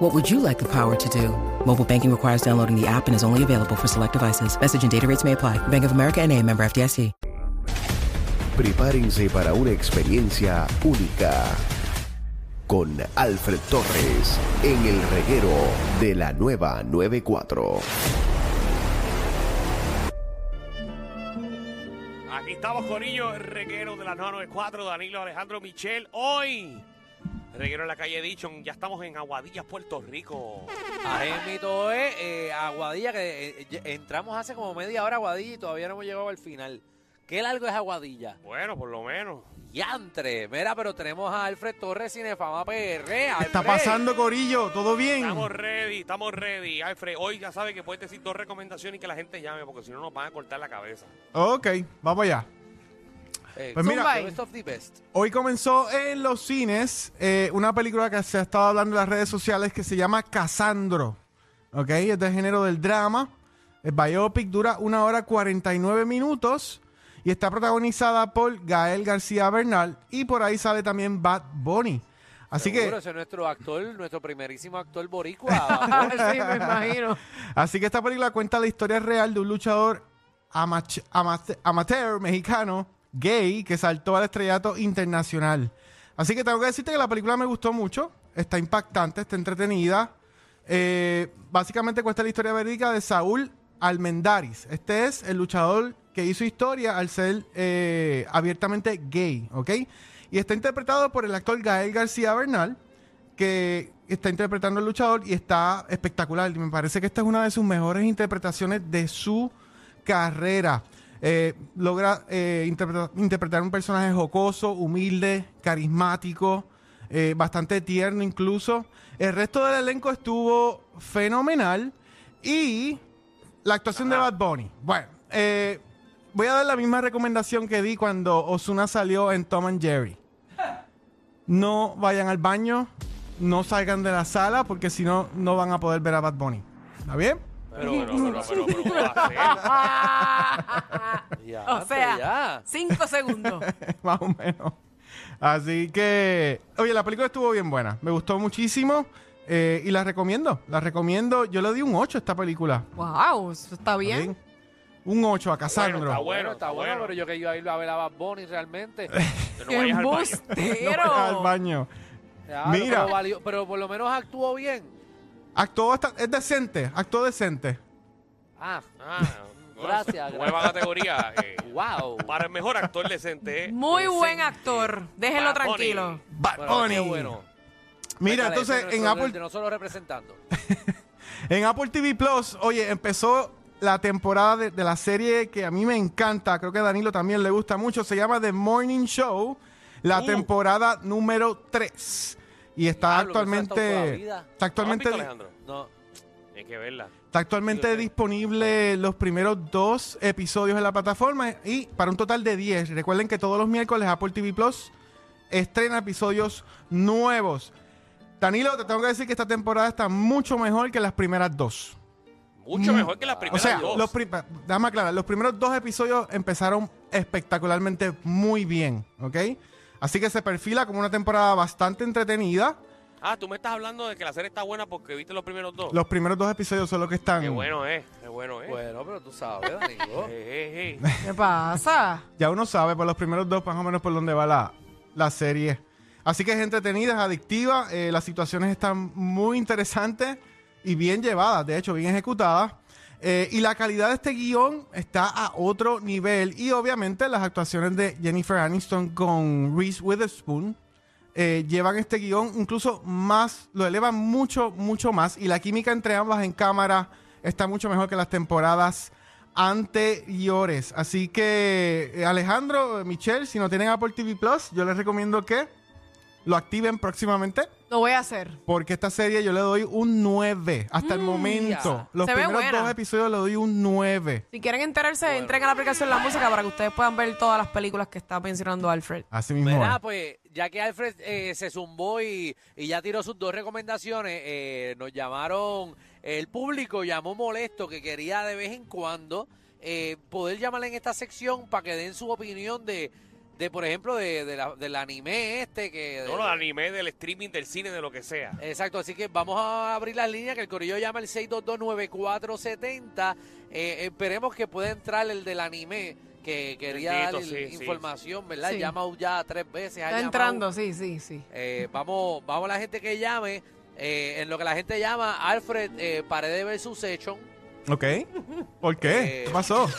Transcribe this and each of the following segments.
What would you like the power to do? Mobile banking requires downloading the app and is only available for select devices. Message and data rates may apply. Bank of America and a member FDIC. Prepárense para una experiencia única con Alfred Torres en el reguero de la nueva 94. Aquí estamos, Corillo, el reguero de la 994, Danilo Alejandro Michel. Hoy, reguero en la calle Dichon, ya estamos en Aguadillas, Puerto Rico. Ajémito es eh, Aguadilla, que eh, eh, entramos hace como media hora a Aguadilla y todavía no hemos llegado al final. ¿Qué largo es Aguadilla? Bueno, por lo menos. Yantre. Mira, pero tenemos a Alfred Torres Cinefama PR. ¿Qué está pasando, Corillo? ¿Todo bien? Estamos ready, estamos ready. Alfred, hoy ya sabe que puedes decir dos recomendaciones y que la gente llame, porque si no nos van a cortar la cabeza. Ok, vamos allá. Eh, Pues mira- the best of the best. Hoy comenzó en los cines eh, una película que se ha estado hablando en las redes sociales que se llama Casandro. Ok, es del género del drama. El biopic dura una hora 49 minutos y está protagonizada por Gael García Bernal y por ahí sale también Bad Bunny. Así Seguro, que, ese es nuestro actor, nuestro primerísimo actor boricua. sí, me imagino. así que esta película cuenta la historia real de un luchador amach- amate- amateur mexicano gay que saltó al estrellato internacional. Así que tengo que decirte que la película me gustó mucho, está impactante, está entretenida. Eh, básicamente cuenta la historia verídica de Saúl Almendaris. Este es el luchador que hizo historia al ser eh, abiertamente gay, ¿ok? Y está interpretado por el actor Gael García Bernal, que está interpretando al luchador y está espectacular. Me parece que esta es una de sus mejores interpretaciones de su carrera. Eh, logra eh, interpretar, interpretar un personaje jocoso, humilde, carismático, eh, bastante tierno incluso. El resto del elenco estuvo fenomenal y la actuación de Bad Bunny. Bueno, voy a dar la misma recomendación que di cuando Osuna salió en Tom and Jerry. No vayan al baño, no salgan de la sala porque si no, no van a poder ver a Bad Bunny. ¿Está bien? Pero, pero, pero, pero, pero, ¿cómo va a ser? Ya, O sea, ya. cinco segundos. Más o menos. Así que, oye, la película estuvo bien buena. Me gustó muchísimo eh, y la recomiendo. La recomiendo. Yo le di un 8 a esta película. Wow, eso está bien. Un 8 a Casandro. está Bueno, está bueno, bueno. pero yo que iba a ir a ver a Bad Bunny realmente. Que no ¡Qué vayas al baño. No embustero! vayas al baño. Claro, Mira. Pero, valió- pero por lo menos actuó bien. Actuó bastante, es decente, actuó decente. Ah, Ah, Gracias, Nueva categoría. eh, wow. para el mejor actor decente. eh, Muy decente. buen actor. Déjenlo Bad Bunny. tranquilo. Bad Bunny. qué bueno. Mira, entonces en Apple, de nosotros representando. en Apple TV Plus, oye, empezó la temporada de, de la serie que a mí me encanta, creo que a Danilo también le gusta mucho, se llama The Morning Show, la Uh. temporada número 3. Y está Diablo, actualmente está ¿No la has actualmente visto, Alejandro? No. Hay que verla. Está actualmente Sí, disponible los primeros dos episodios en la plataforma y para un total de 10. Recuerden que todos los miércoles Apple TV Plus estrena episodios nuevos. Danilo, te tengo que decir que esta temporada está mucho mejor que las primeras dos. Mucho Mm. mejor que las O primeras sea, dos. los prim- déjame aclarar, los primeros dos episodios empezaron espectacularmente muy bien, ¿ok? Así que se perfila como una temporada bastante entretenida. Ah, tú me estás hablando de que la serie está buena porque viste los primeros dos. Los primeros dos episodios son los que están... Qué bueno es, qué bueno es. Bueno, pero tú sabes. Eh, eh, eh. ¿Qué pasa? Ya uno sabe por los primeros dos más o menos por dónde va la, la serie. Así que es entretenida, es adictiva, eh, las situaciones están muy interesantes y bien llevadas, de hecho, bien ejecutadas. Eh, y la calidad de este guion está a otro nivel. Y obviamente las actuaciones de Jennifer Aniston con Reese Witherspoon eh, llevan este guion incluso más, lo elevan mucho, mucho más. Y la química entre ambas en cámara está mucho mejor que las temporadas anteriores. Así que, eh, Alejandro, Michelle, si no tienen Apple TV Plus, yo les recomiendo que lo activen próximamente. Lo voy a hacer. Porque esta serie yo le doy un 9. Hasta el momento. Los Se ve primeros buena. dos episodios le doy un 9. Si quieren enterarse, entren a la aplicación La Música para que ustedes puedan ver todas las películas que está mencionando Alfred. Así mismo. Verá, pues, ya que Alfred eh, se zumbó y, y ya tiró sus dos recomendaciones, eh, nos llamaron, el público llamó molesto que quería de vez en cuando eh, poder llamarle en esta sección para que den su opinión de, de por ejemplo, de, de la- del anime este que... No, lo de anime, del streaming, del cine, de lo que sea. Exacto, así que vamos a abrir las líneas que el Corillo llama el 6229470. Eh, esperemos que pueda entrar el del anime que quería Bendito, dar sí, sí. información, ¿verdad? Sí. Llama ya tres veces. Está entrando, sí, sí, sí. Eh, vamos, vamos a la gente que llame. Eh, en lo que la gente llama, Alfred eh, Paredes versus Session. Ok. ¿Por qué? Eh, ¿Qué pasó?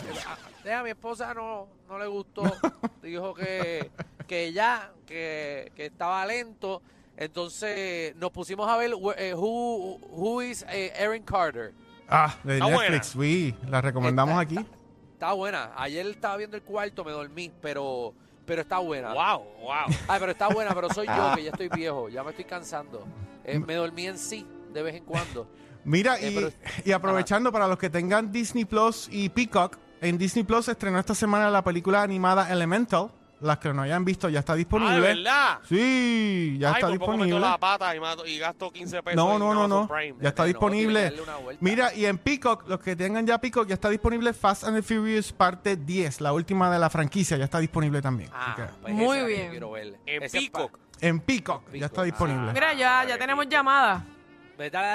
Eh, a mi esposa no, no le gustó. Dijo que, que ya, que, que estaba lento. Entonces nos pusimos a ver eh, who, who is eh, Aaron Carter. Ah, de Está Netflix. Oui, la recomendamos Está- aquí. Está buena. Ayer estaba viendo el cuarto, me dormí, pero, pero está buena. Wow, wow. Ay, pero está buena, pero soy yo que ya estoy viejo, ya me estoy cansando. Eh, me dormí en sí de vez en cuando. Mira, Eh, y, pero- y aprovechando para los que tengan Disney Plus y Peacock, en Disney Plus se estrenó esta semana la película animada Elemental. Las que no hayan visto ya está Ah, ¿de disponible. verdad? Sí, ya Ay, está por poco meto disponible. la pata y, mato- y gasto 15 pesos No, en no, no, no. Prime. Ya está No, disponible. Mira, y en Peacock, los que tengan ya Peacock, ya está disponible Fast and the Furious parte 10, la última de la franquicia, ya está disponible también. Ah, pues Muy esa bien. quiero ver. En Peacock. en Peacock, Peacock. ya está disponible. Ah. Mira, ya, ya tenemos llamada.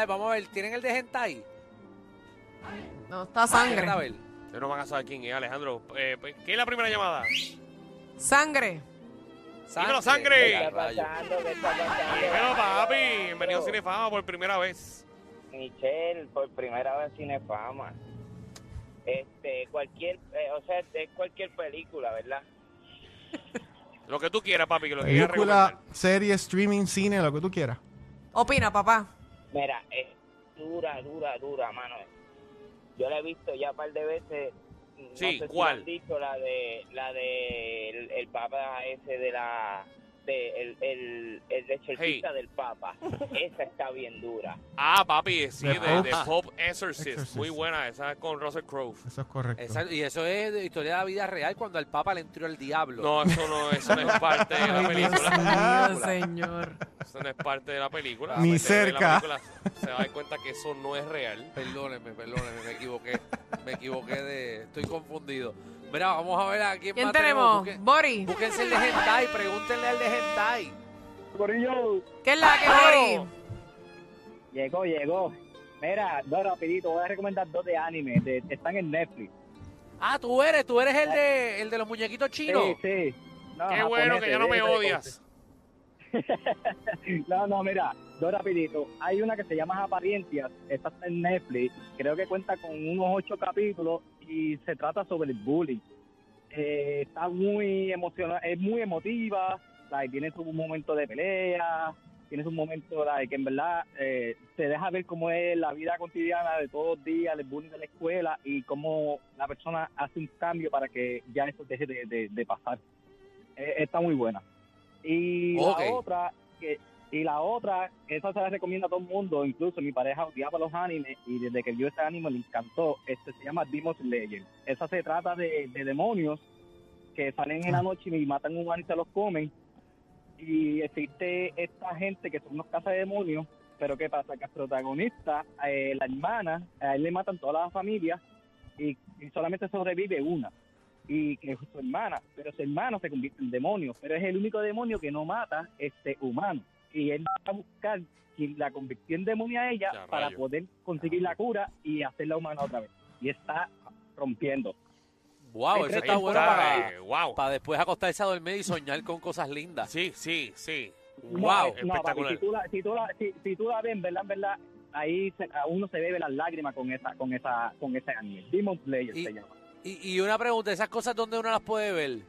Vamos a ver, ¿tienen el de Hentai? No, está sangre. Ustedes no van a saber quién es, Alejandro. Eh, pues, ¿Quién es la primera llamada? Sangre. Dímelo, sangre. Dímelo, papi. Bienvenido a Cinefama por primera vez. Michelle, por primera vez Cinefama. Este, cualquier, eh, o sea, es cualquier película, ¿verdad? Lo que tú quieras, papi, que lo que quieras Película, recomendar. serie, streaming, cine, lo que tú quieras. Opina, papá. Mira, es dura, dura, dura, mano. Yo la he visto ya un par de veces. No Sí, sé si ¿cuál? han dicho la de, la de el, el papa ese de la, de el, el, el exorcista del papa. Esa está bien dura. Ah, papi, sí, de, Pope. de Pope Exorcist. Exorcist. Muy buena, esa es con Russell Crowe. Eso es correcto. Y eso es de historia de la vida real cuando al Papa le entró el diablo. No, eso no, eso no es parte de la Ay, Dios película. mío, señor. Eso no es parte de la película. Ni cerca. Se va a dar cuenta que eso no es real. Perdónenme, perdónenme, me equivoqué. Me equivoqué de. Estoy confundido. Mira, vamos a ver a quién, ¿Quién más tenemos? Busquen- Bori. Búsquense el de Hentai, pregúntenle al de Hentai. Corillo, ¿Qué es la que Bori? llegó, llegó. Mira, dos rapidito, voy a recomendar dos de anime, de, están en Netflix. Ah, tú eres, tú eres el de, el de los muñequitos chinos. Sí, sí. No, Qué bueno que ya no me odias. No, no, mira, dos rapidito. Hay una que se llama Apariencias, esta está en Netflix, creo que cuenta con unos ocho capítulos y se trata sobre el bullying. Eh, está muy emocional, es muy emotiva, like, tiene su momento de pelea, tiene su momento like, que en verdad eh, se deja ver cómo es la vida cotidiana de todos los días, el bullying de la escuela y cómo la persona hace un cambio para que ya eso deje de, de- de pasar. Eh, está muy buena. Y la otra, que, y la otra, esa se la recomiendo a todo el mundo, incluso mi pareja odiaba los animes y desde que vio ese anime le encantó. Este se llama Demon Slayer. Esa se trata de, de demonios que salen en la noche y matan humanos y se los comen. Y existe esta gente que son unos cazas de demonios, pero ¿qué pasa? Que el protagonista, eh, la hermana, a él le matan toda la familia y, y solamente sobrevive una y que es su hermana, pero su hermano se convierte en demonio, pero es el único demonio que no mata este humano. Y él va a buscar quien la convirtió en demonio a ella Ya, para rayo. poder conseguir la cura y hacerla humana otra vez. Y está rompiendo. Wow, eso está bueno para, eh, wow. para después acostarse a dormir y soñar con cosas lindas. Sí, sí, sí. No, Wow, eh, no, papi, espectacular. si, tú la, si, tú la, si, si tú la ves, verdad, verdad, ahí se- a uno se bebe las lágrimas con esa con esa con ese anime. Demon Slayer Y- se llama. Y, y una pregunta, ¿esas cosas dónde uno las puede ver?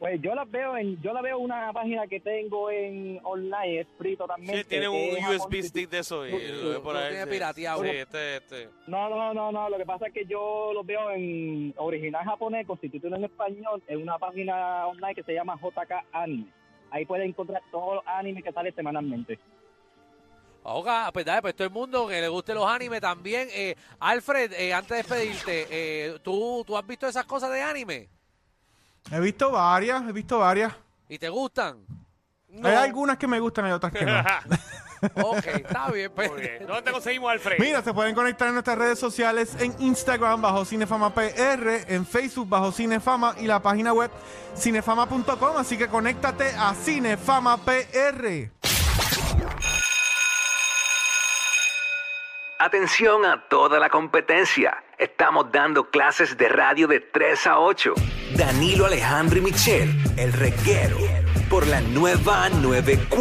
Pues yo las veo en yo la veo en una página que tengo en online, es frito también. Sí, tiene un USB stick de eso y lo ve por ahí. tienes sí. pirateado. Sí, este, este. No, no, no, no. Lo que pasa es que yo los veo en original japonés, con subtítulos en español, en una página online que se llama JK Anime. Ahí pueden encontrar todos los animes que salen semanalmente. Oiga, pues dale, pues todo el mundo que le guste los animes también. Eh, Alfred, eh, antes de despedirte, eh, ¿tú, ¿tú has visto esas cosas de anime? He visto varias, he visto varias. ¿Y te gustan? Hay algunas que me gustan y otras que no. Ok, está bien. Pues. Muy bien. ¿Dónde te conseguimos, Alfred? Mira, se pueden conectar en nuestras redes sociales en Instagram bajo Cinefama PR, en Facebook bajo Cinefama y la página web cinefama.com. Así que conéctate a Cinefama PR. Atención a toda la competencia. Estamos dando clases de radio de 3 a 8. Danilo Alejandro y Michel, el reguero, por la nueva 94.